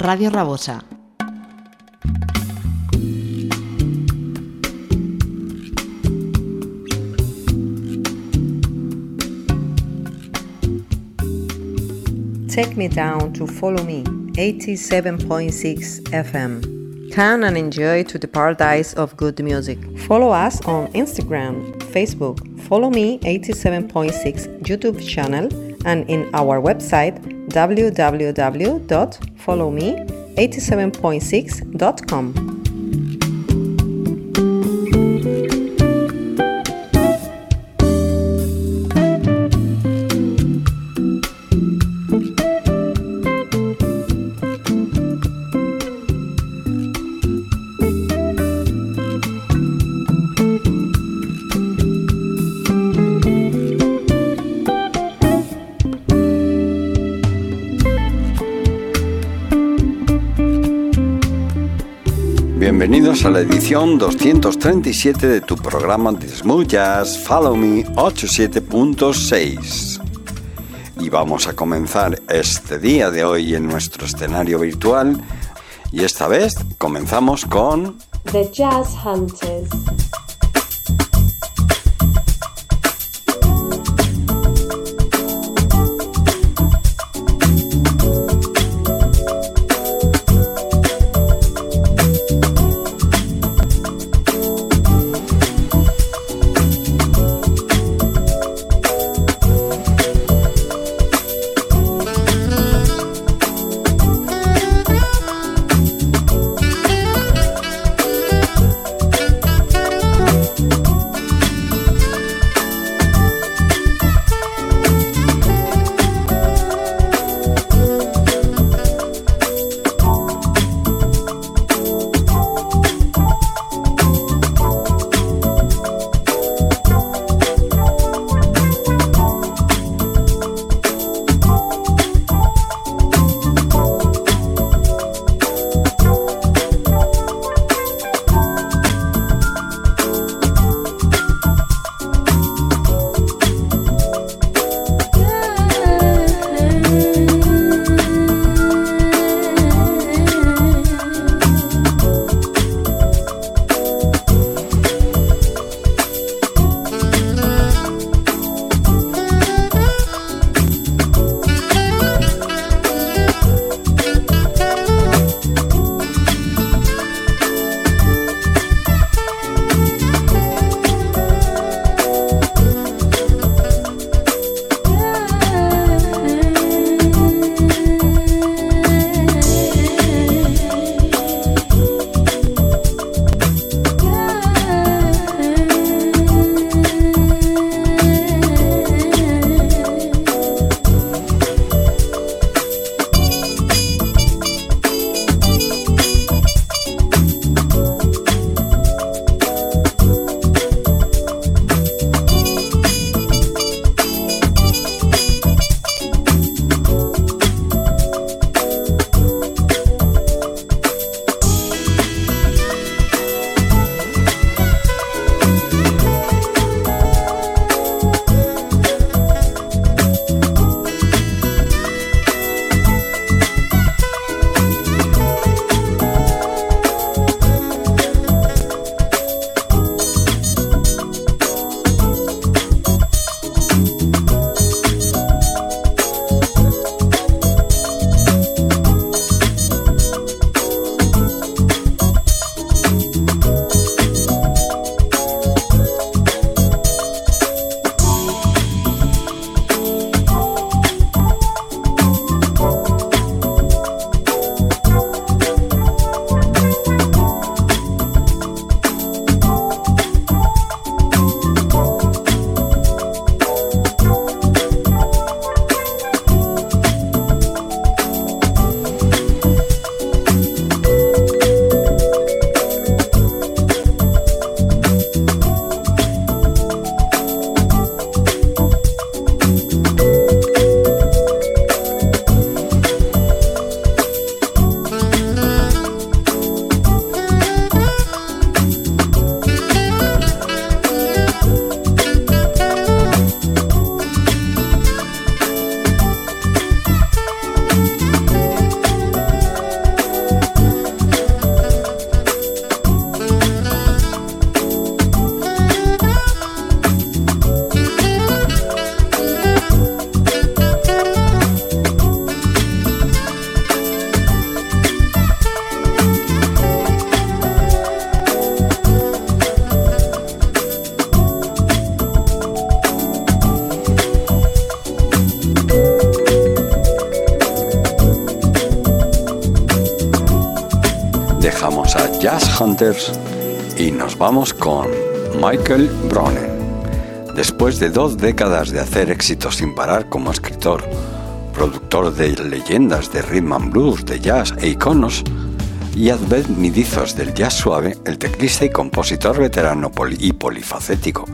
Radio Rabosa. Take me down to follow me, 87.6 FM come and enjoy to the paradise of good music. Follow us on Instagram, Facebook, follow me 87.6 YouTube channel and in our website www followme87.6.com. edición 237 de tu programa de Smooth Jazz Follow Me 87.6. Y vamos a comenzar este día de hoy en nuestro escenario virtual. Y esta vez comenzamos con The Jazz Hunters. Dejamos a Jazz Hunters y nos vamos con Michael Bronen. Después de dos décadas de hacer éxitos sin parar como escritor, productor de leyendas de rhythm and blues, de jazz e iconos, y advenidizos del jazz suave, el teclista y compositor veterano y polifacético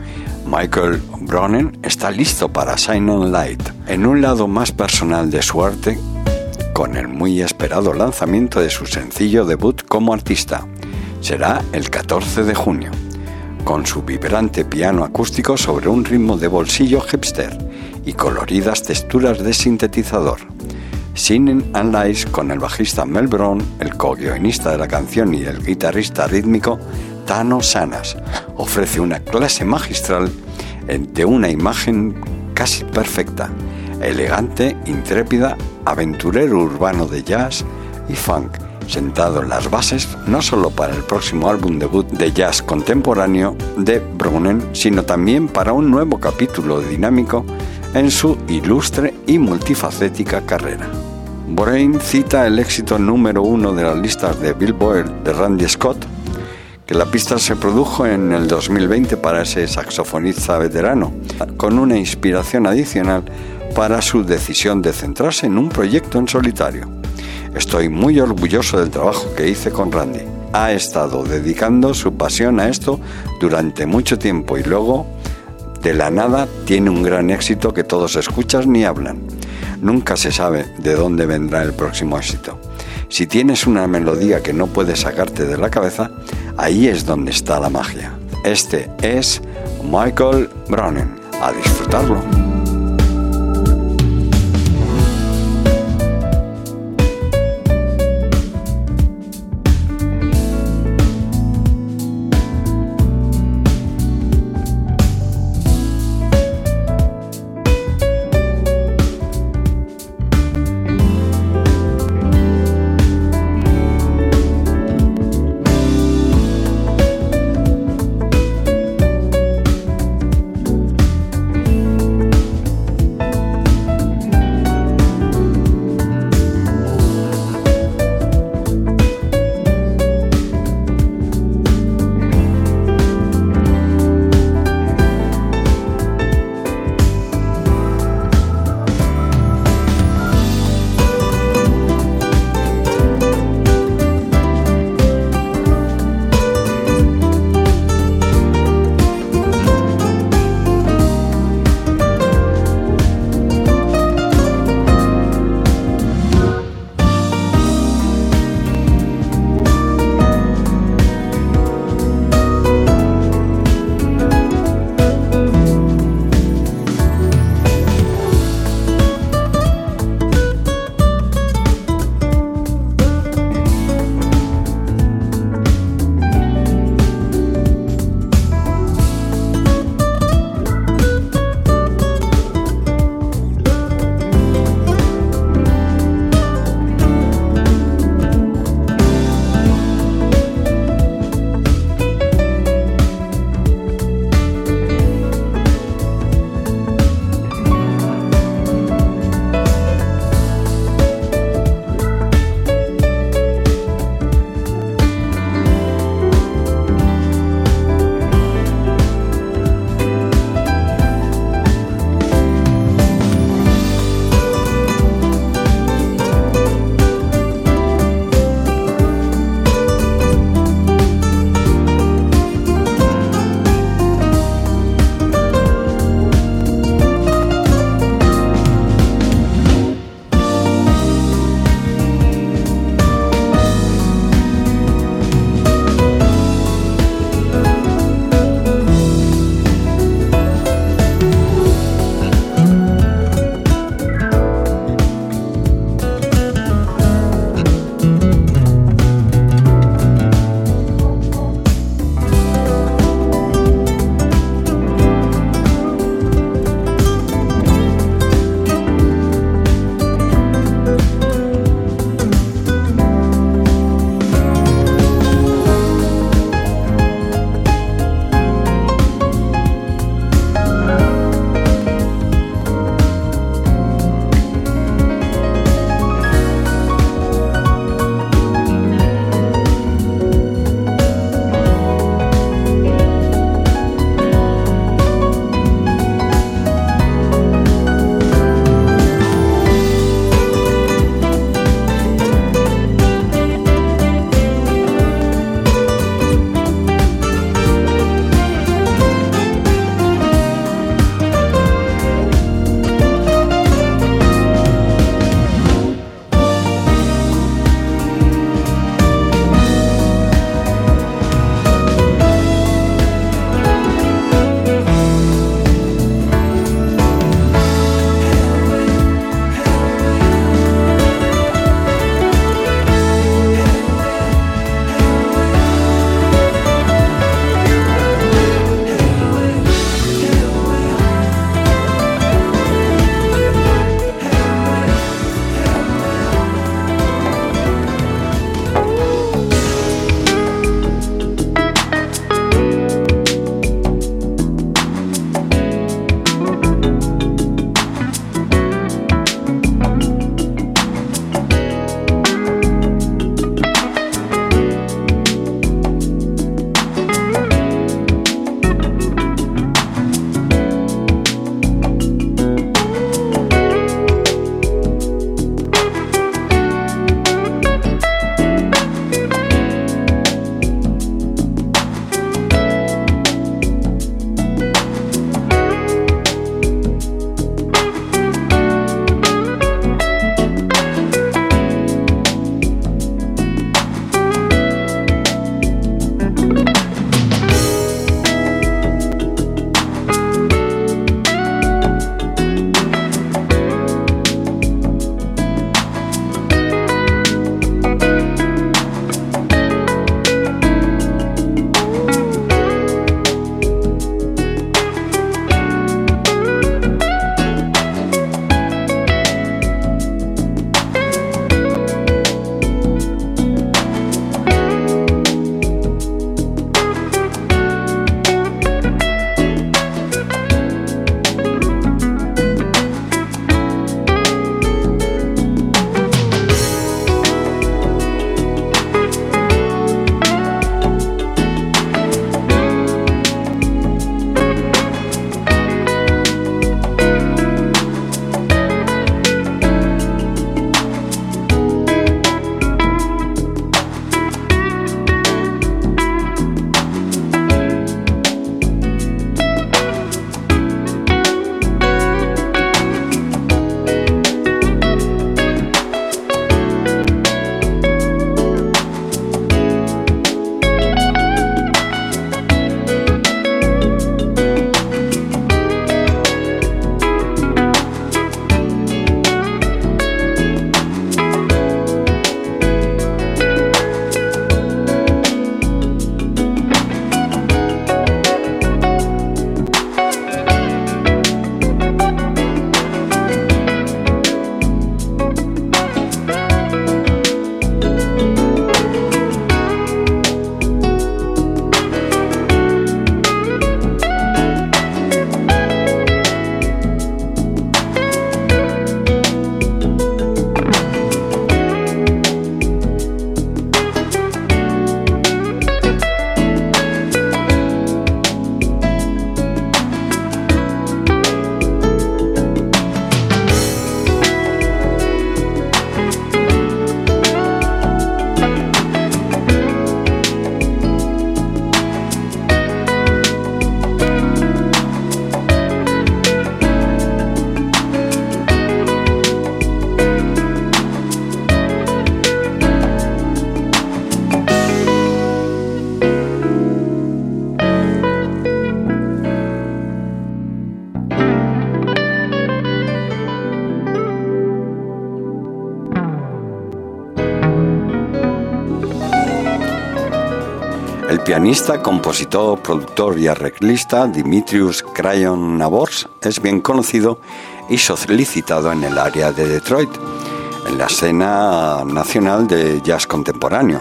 Michael Bronen está listo para Shine on Light, en un lado más personal de su arte, con el muy esperado lanzamiento de su sencillo debut como artista. Será el 14 de junio, con su vibrante piano acústico sobre un ritmo de bolsillo hipster y coloridas texturas de sintetizador. Singing and Lies con el bajista Mel Brown, el co-guionista de la canción y el guitarrista rítmico Tano Sanas, ofrece una clase magistral de una imagen casi perfecta, elegante, intrépida, aventurero urbano de jazz y funk, sentado en las bases no solo para el próximo álbum debut de jazz contemporáneo de Brunnen, sino también para un nuevo capítulo dinámico en su ilustre y multifacética carrera. Brain cita el éxito número uno de las listas de Billboard de Randy Scott, que la pista se produjo en el 2020 para ese saxofonista veterano, con una inspiración adicional para su decisión de centrarse en un proyecto en solitario. Estoy muy orgulloso del trabajo que hice con Randy. Ha estado dedicando su pasión a esto durante mucho tiempo y luego, de la nada, tiene un gran éxito que todos escuchan ni hablan. Nunca se sabe de dónde vendrá el próximo éxito. Si tienes una melodía que no puedes sacarte de la cabeza, ahí es donde está la magia. Este es Michael Browning. A disfrutarlo. Pianista, compositor, productor y arreglista Dimitrius Crayon Nabors es bien conocido y solicitado en el área de Detroit, en la escena nacional de jazz contemporáneo.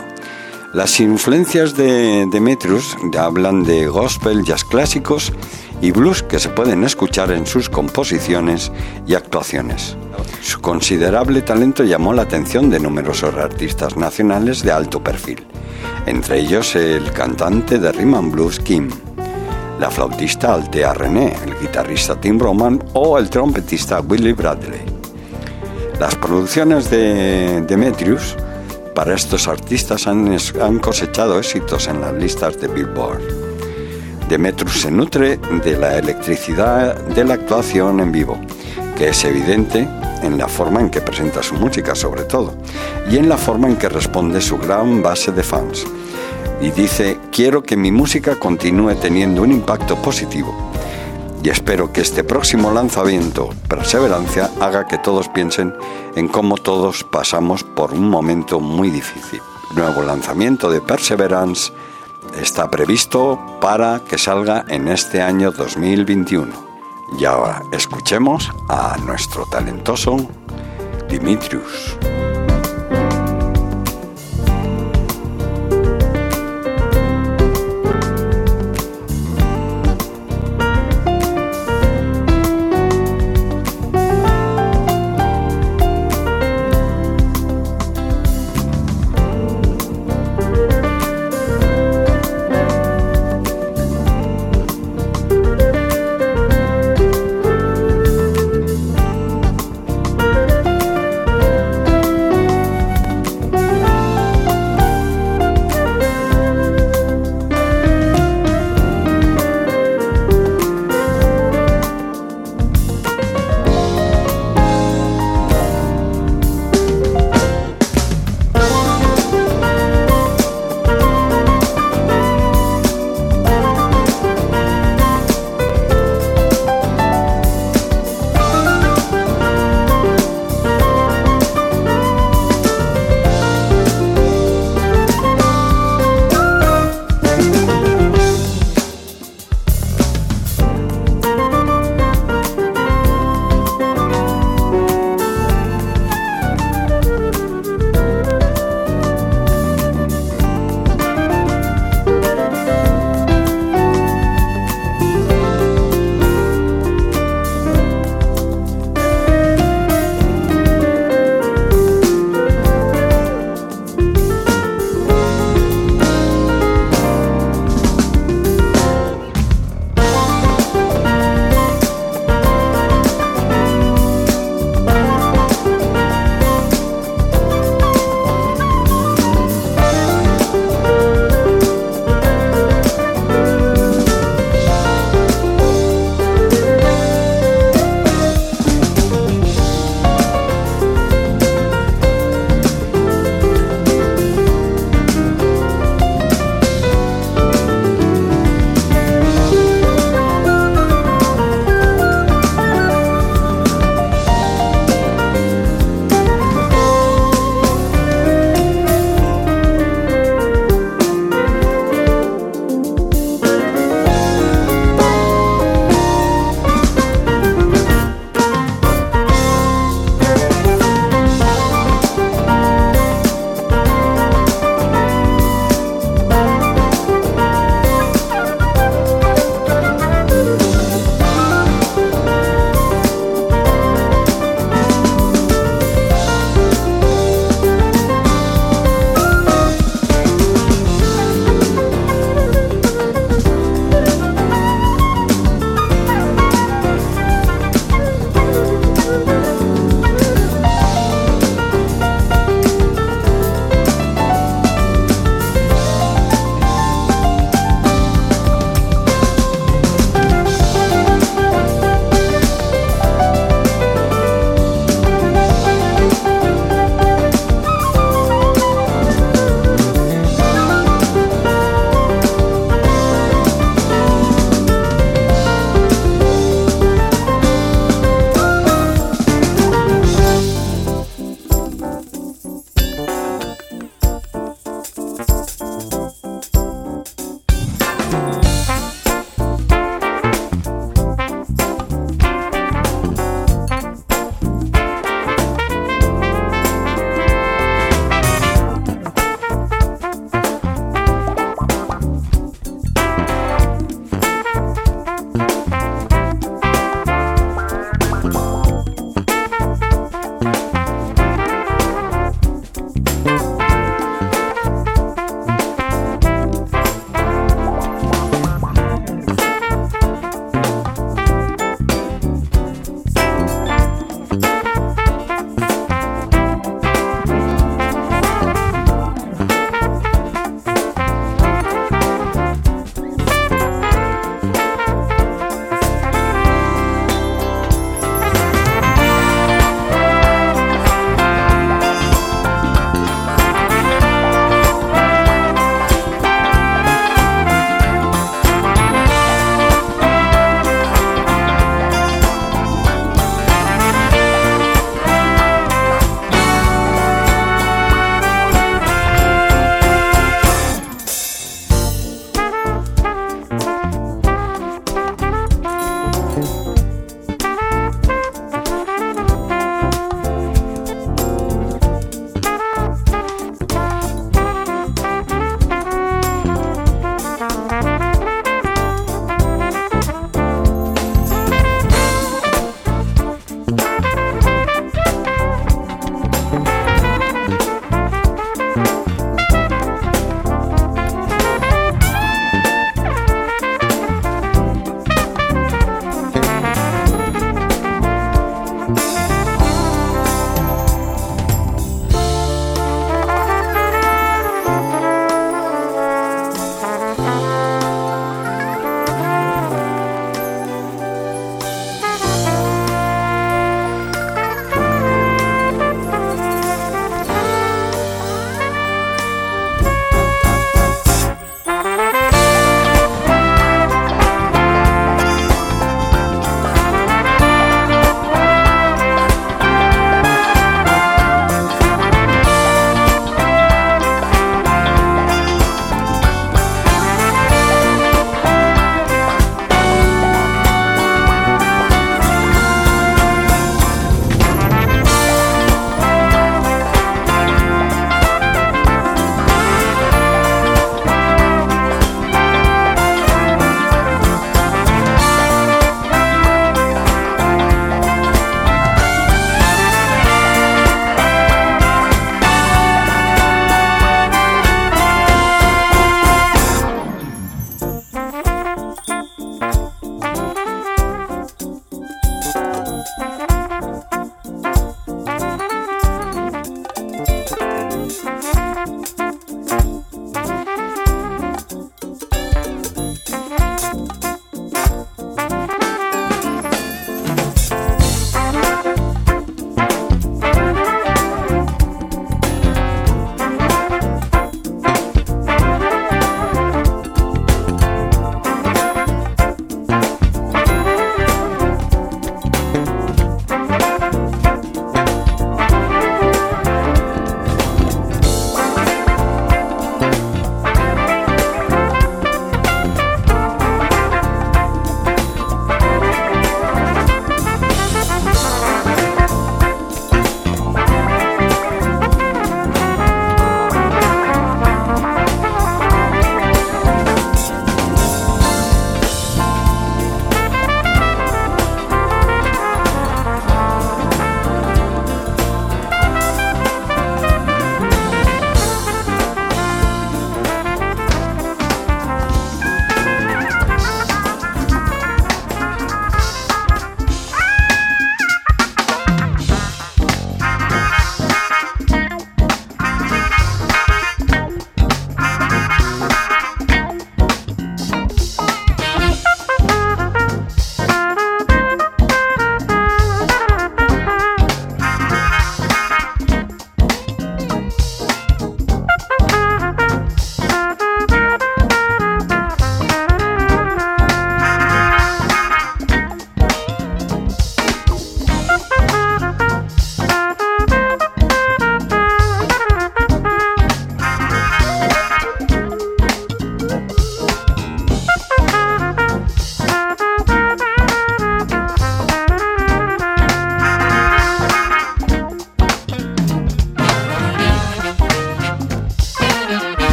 Las influencias de Demetrius hablan de gospel, jazz clásicos y blues que se pueden escuchar en sus composiciones y actuaciones. Su considerable talento llamó la atención de numerosos artistas nacionales de alto perfil, entre ellos el cantante de rhythm blues Kim, la flautista Altea René, el guitarrista Tim Roman o el trompetista Willie Bradley. Las producciones de Demetrius para estos artistas han, han cosechado éxitos en las listas de Billboard. Demetrius se nutre de la electricidad de la actuación en vivo, que es evidente en la forma en que presenta su música sobre todo, y en la forma en que responde su gran base de fans. Y dice, quiero que mi música continúe teniendo un impacto positivo. Y espero que este próximo lanzamiento, Perseverancia, haga que todos piensen en cómo todos pasamos por un momento muy difícil. Nuevo lanzamiento de Perseverance está previsto para que salga en este año 2021. Y ahora escuchemos a nuestro talentoso Dimitrius.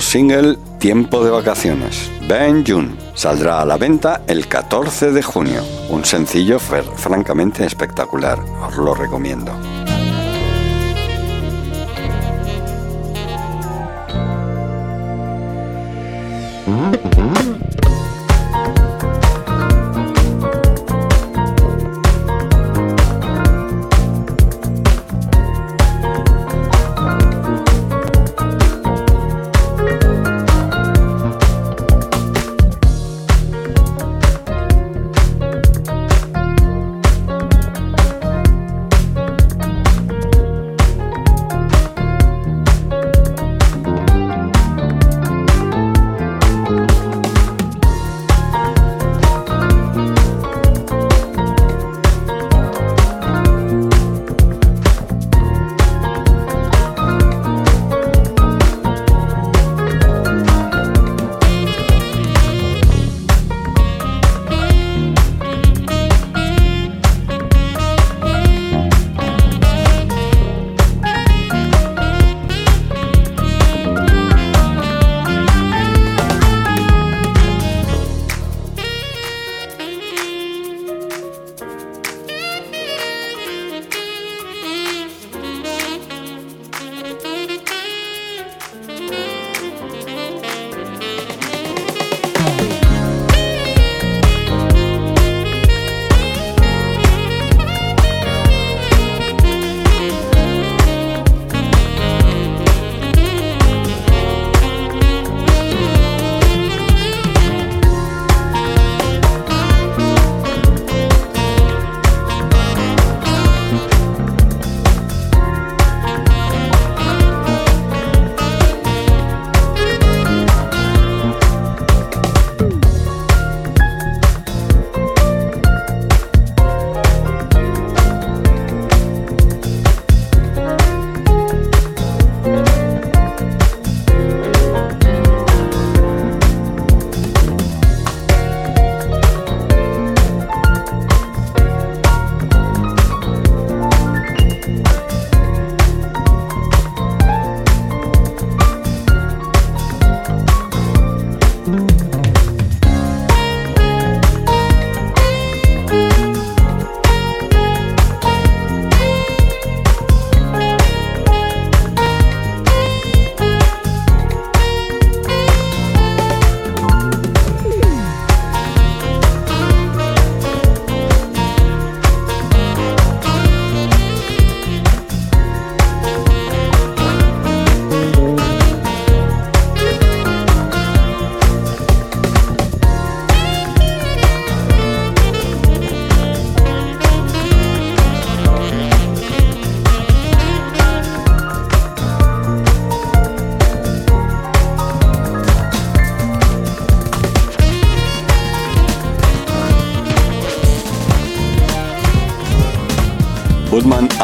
Single Tiempo de Vacaciones. Ben Jun saldrá a la venta el 14 de junio. Un sencillo francamente espectacular, os lo recomiendo.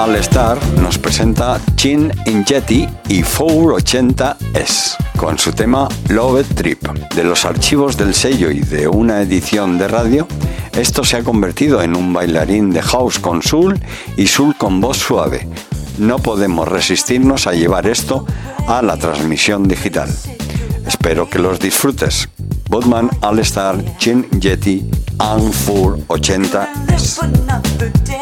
All Star nos presenta Chin Injeti y 480S con su tema Love Trip. De los archivos del sello y de una edición de radio, esto se ha convertido en un bailarín de house con soul y soul con voz suave. No podemos resistirnos a llevar esto a la transmisión digital. Espero que los disfrutes. Budman All Star, Chin Yeti, and 480S. vamos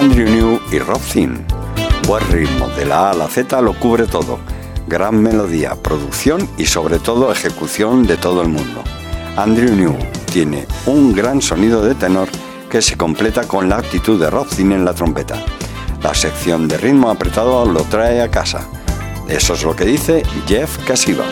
Andrew New y Rob Thin. Buen ritmo, de la A a la Z lo cubre todo. Gran melodía, producción y sobre todo ejecución de todo el mundo. Andrew New tiene un gran sonido de tenor que se completa con la actitud de Rob Thin en la trompeta. La sección de ritmo apretado lo trae a casa. Eso es lo que dice Jeff Casiva.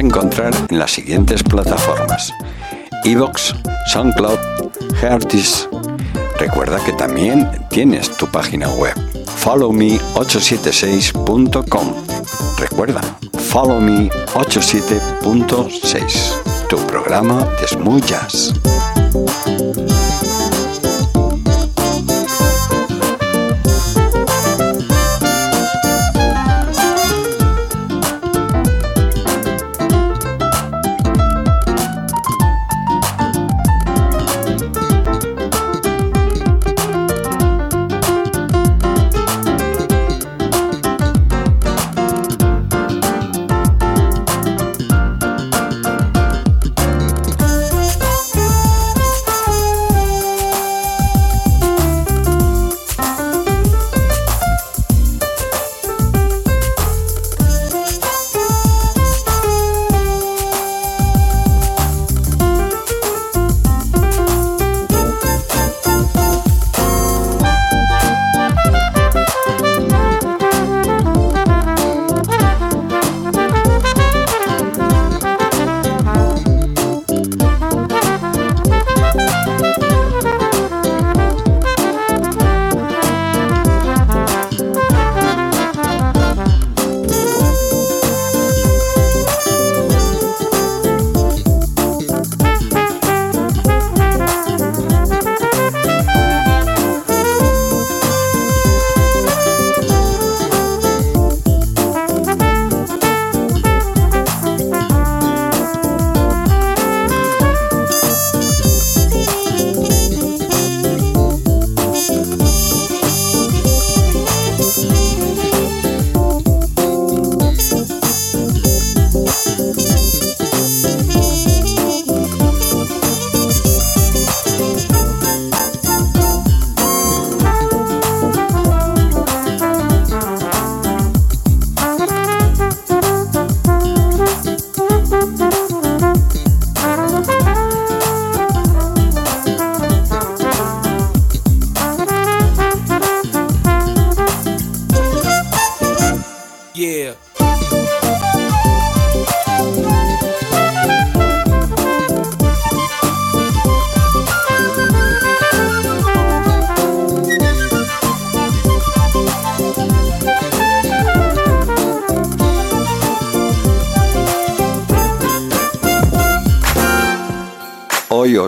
Encontrar en las siguientes plataformas: Evox, SoundCloud, Heartis. Recuerda que también tienes tu página web followme876.com. Recuerda, followme87.6, tu programa de smooth jazz.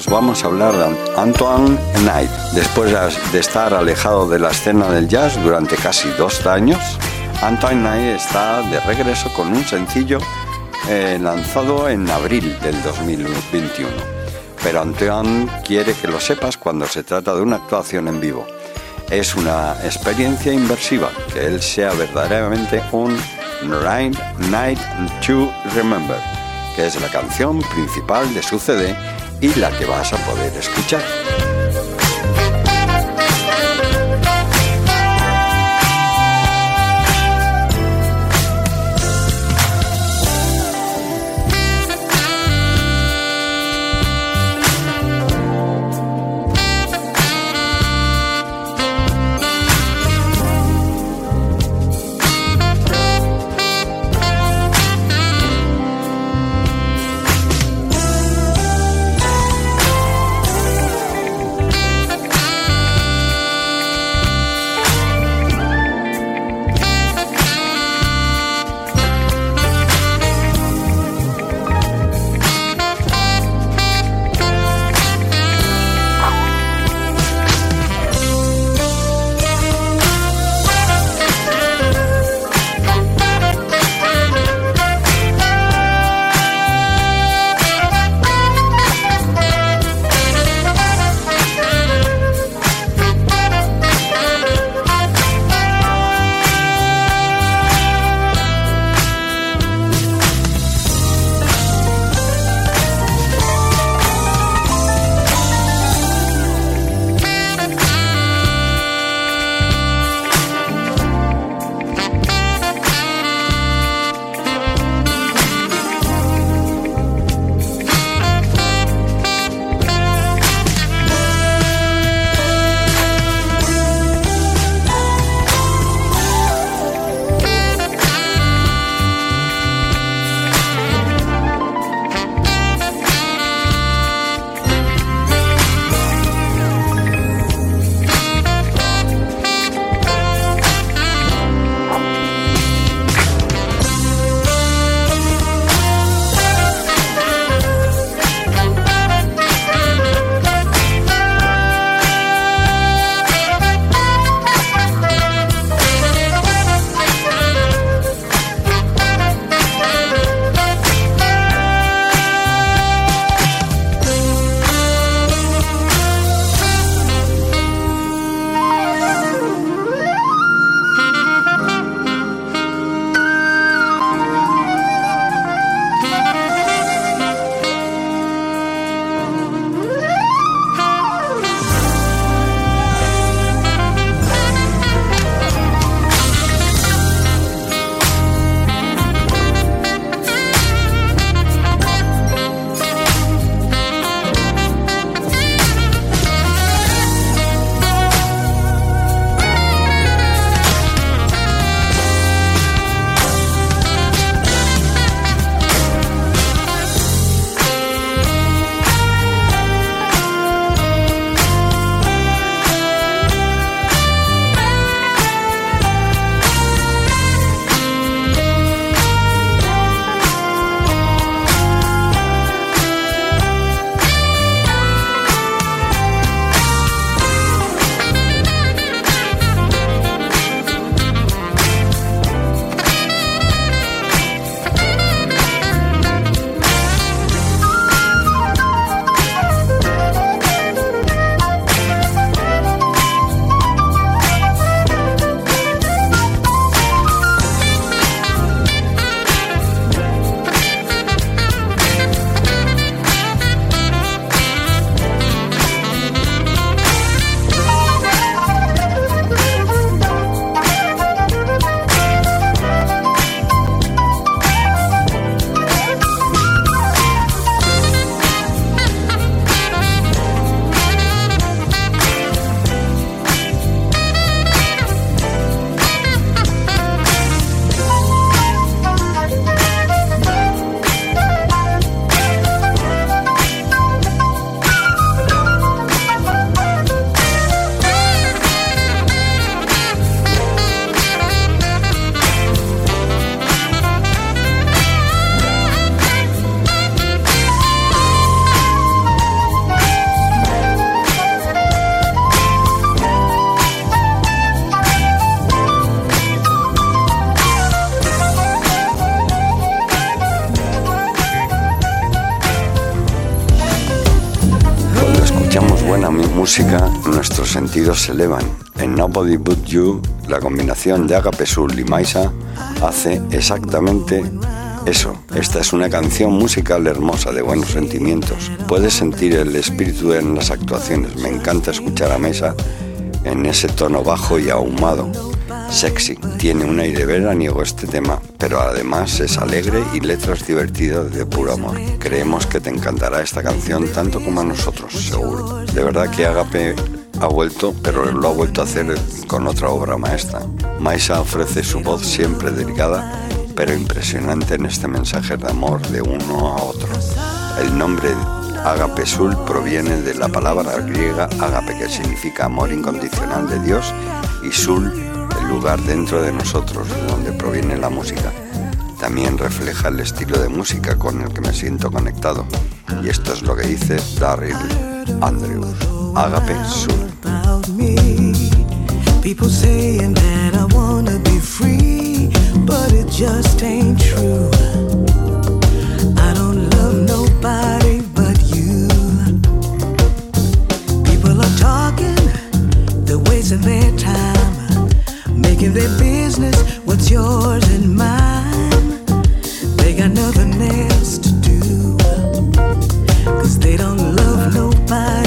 Vamos a hablar de Antoine Knight. Después de estar alejado de la escena del jazz durante casi dos años, Antoine Knight está de regreso con un sencillo eh, lanzado en abril del 2021. Pero Antoine quiere que lo sepas cuando se trata de una actuación en vivo. Es una experiencia inversiva, que él sea verdaderamente un Night to Remember, que es la canción principal de su CD y la que vas a poder escuchar. Se elevan. En Nobody But You, la combinación de Agape Soul y Maisa hace exactamente eso. Esta es una canción musical hermosa de buenos sentimientos. Puedes sentir el espíritu en las actuaciones. Me encanta escuchar a Maisa en ese tono bajo y ahumado sexy. Tiene un aire veraniego este tema, pero además es alegre y letras divertidas de puro amor. Creemos que te encantará esta canción tanto como a nosotros, seguro. De verdad que Agape ha vuelto, pero lo ha vuelto a hacer con otra obra maestra. Maisa ofrece su voz siempre delicada, pero impresionante en este mensaje de amor de uno a otro. El nombre Agape Sul proviene de la palabra griega agape, que significa amor incondicional de Dios, y sul lugar dentro de nosotros de donde proviene la música. También refleja el estilo de música con el que me siento conectado. Y esto es lo que dice Daryl Andrews. Agape Sur. People saying that I wanna be free, but it just ain't true. I don't love nobody but you. People are talking, they're wasting their time. making their business what's yours and mine. They got nothing else to do, cause they don't love nobody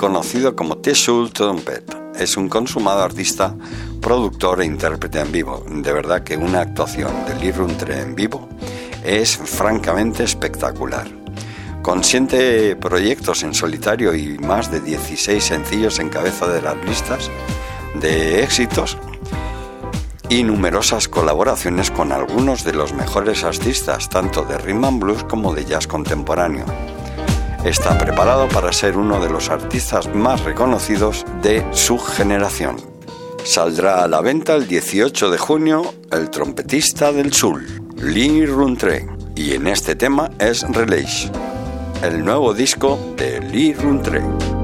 conocido como Teshul Trumpet, es un consumado artista, productor e intérprete en vivo. De verdad que una actuación de Lee en vivo es francamente espectacular. Con siete proyectos en solitario y más de 16 sencillos en cabeza de las listas de éxitos y numerosas colaboraciones con algunos de los mejores artistas, tanto de rhythm and blues como de jazz contemporáneo. Está preparado para ser uno de los artistas más reconocidos de su generación. Saldrá a la venta el 18 de junio el trompetista del Sul, Lee Runtre, y en este tema es Relais el nuevo disco de Lee Runtre.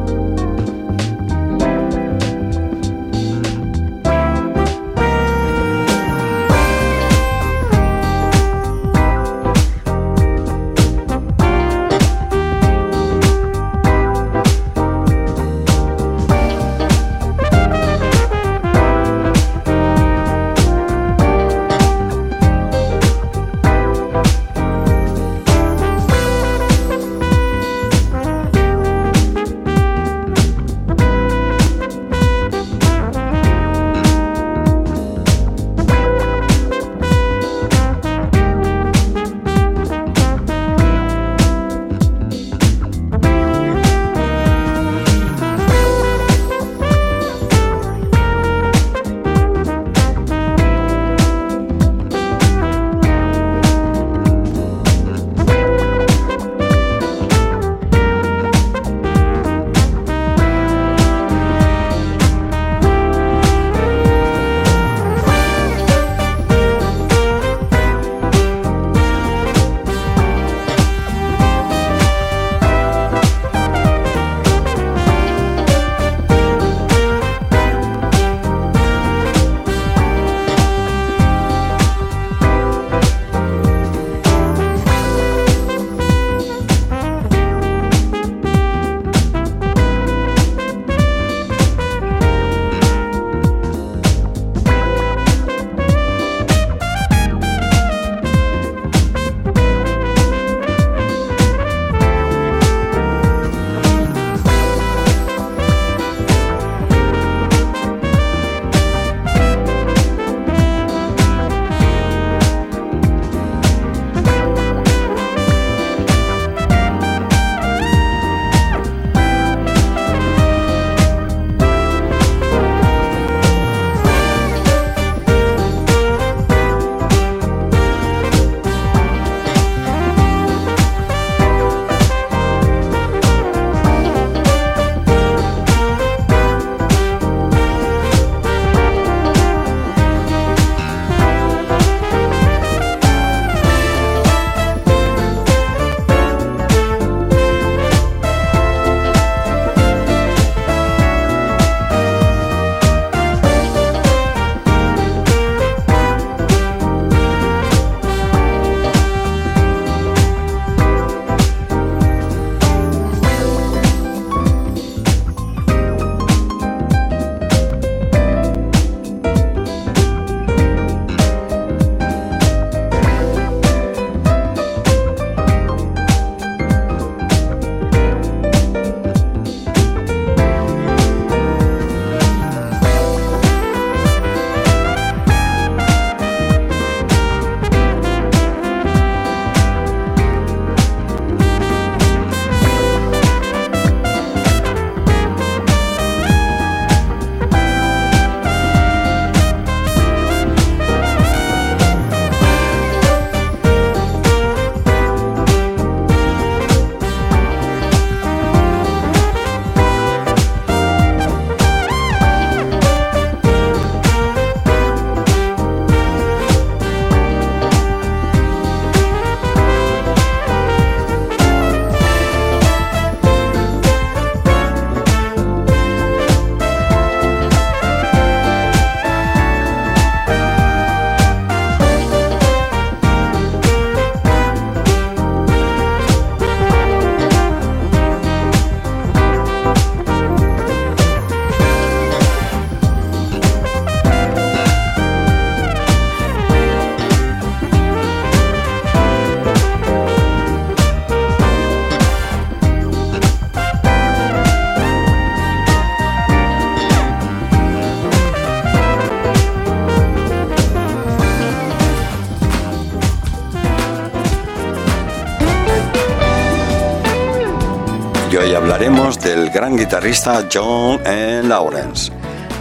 Del gran guitarrista John E. Lawrence.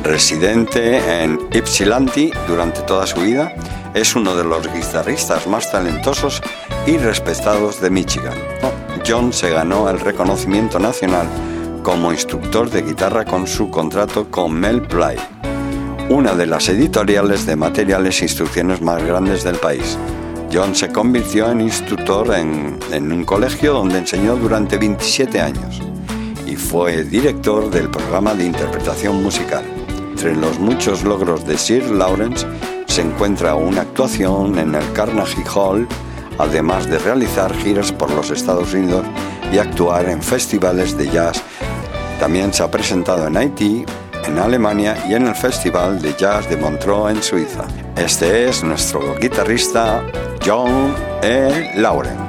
Residente en Ypsilanti durante toda su vida, es uno de los guitarristas más talentosos y respetados de Michigan. John se ganó el reconocimiento nacional como instructor de guitarra con su contrato con Mel Play, una de las editoriales de materiales e instrucciones más grandes del país. John se convirtió en instructor en, un colegio donde enseñó durante 27 años fue director del programa de interpretación musical. Entre los muchos logros de Sir Lawrence se encuentra una actuación en el Carnegie Hall, además de realizar giras por los Estados Unidos y actuar en festivales de jazz también se ha presentado en Haití, en Alemania y en el Festival de Jazz de Montreux en Suiza. Este es nuestro guitarrista John E. Lawrence.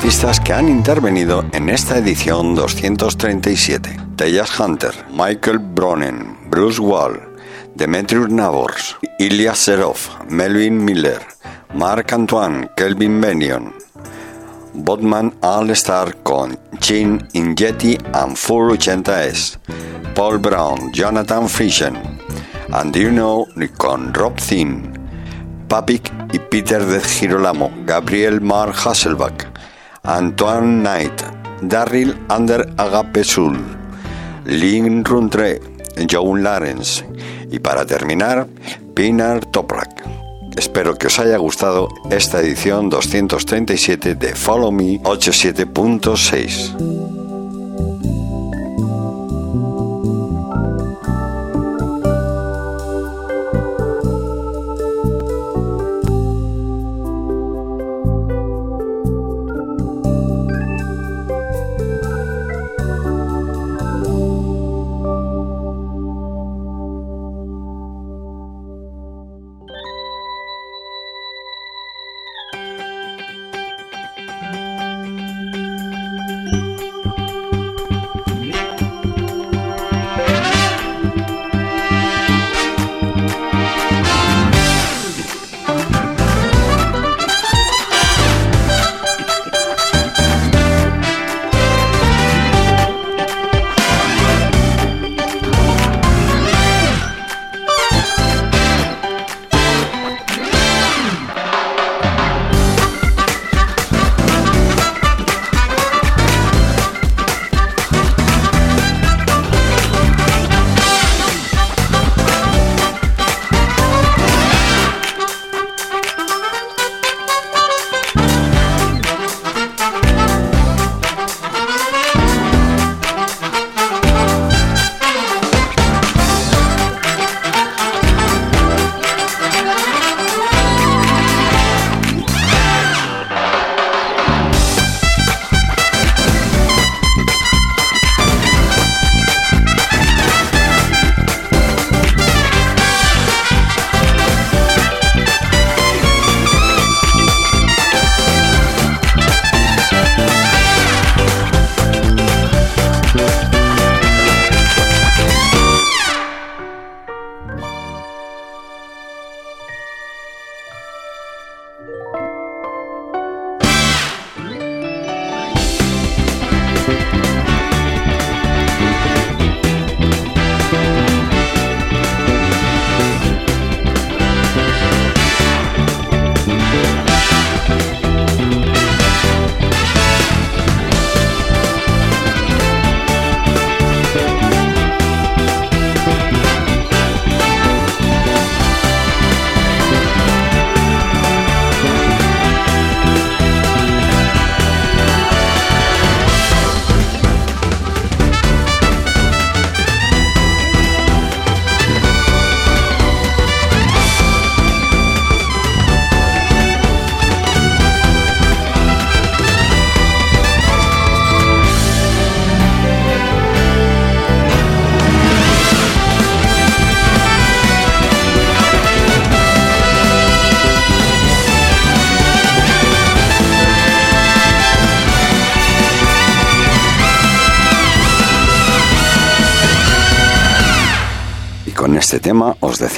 Artistas que han intervenido en esta edición 237. Tejas Hunter, Michael Bronen, Bruce Wall, Demetrius Navors, Ilya Serov, Melvin Miller, Marc Antoine, Kelvin Benion, Botman All Star con Chin Ingetti and Full 80S, Paul Brown, Jonathan Frischen, and You Know con Rob Thin, Papik y Peter de Girolamo, Gabriel Mar Hasselbach, Antoine Knight, Darryl Ander Agape Sul, Lynn Runtre, Joe Lawrence y para terminar, Pinar Toprak. Espero que os haya gustado esta edición 237 de Follow Me 87.6.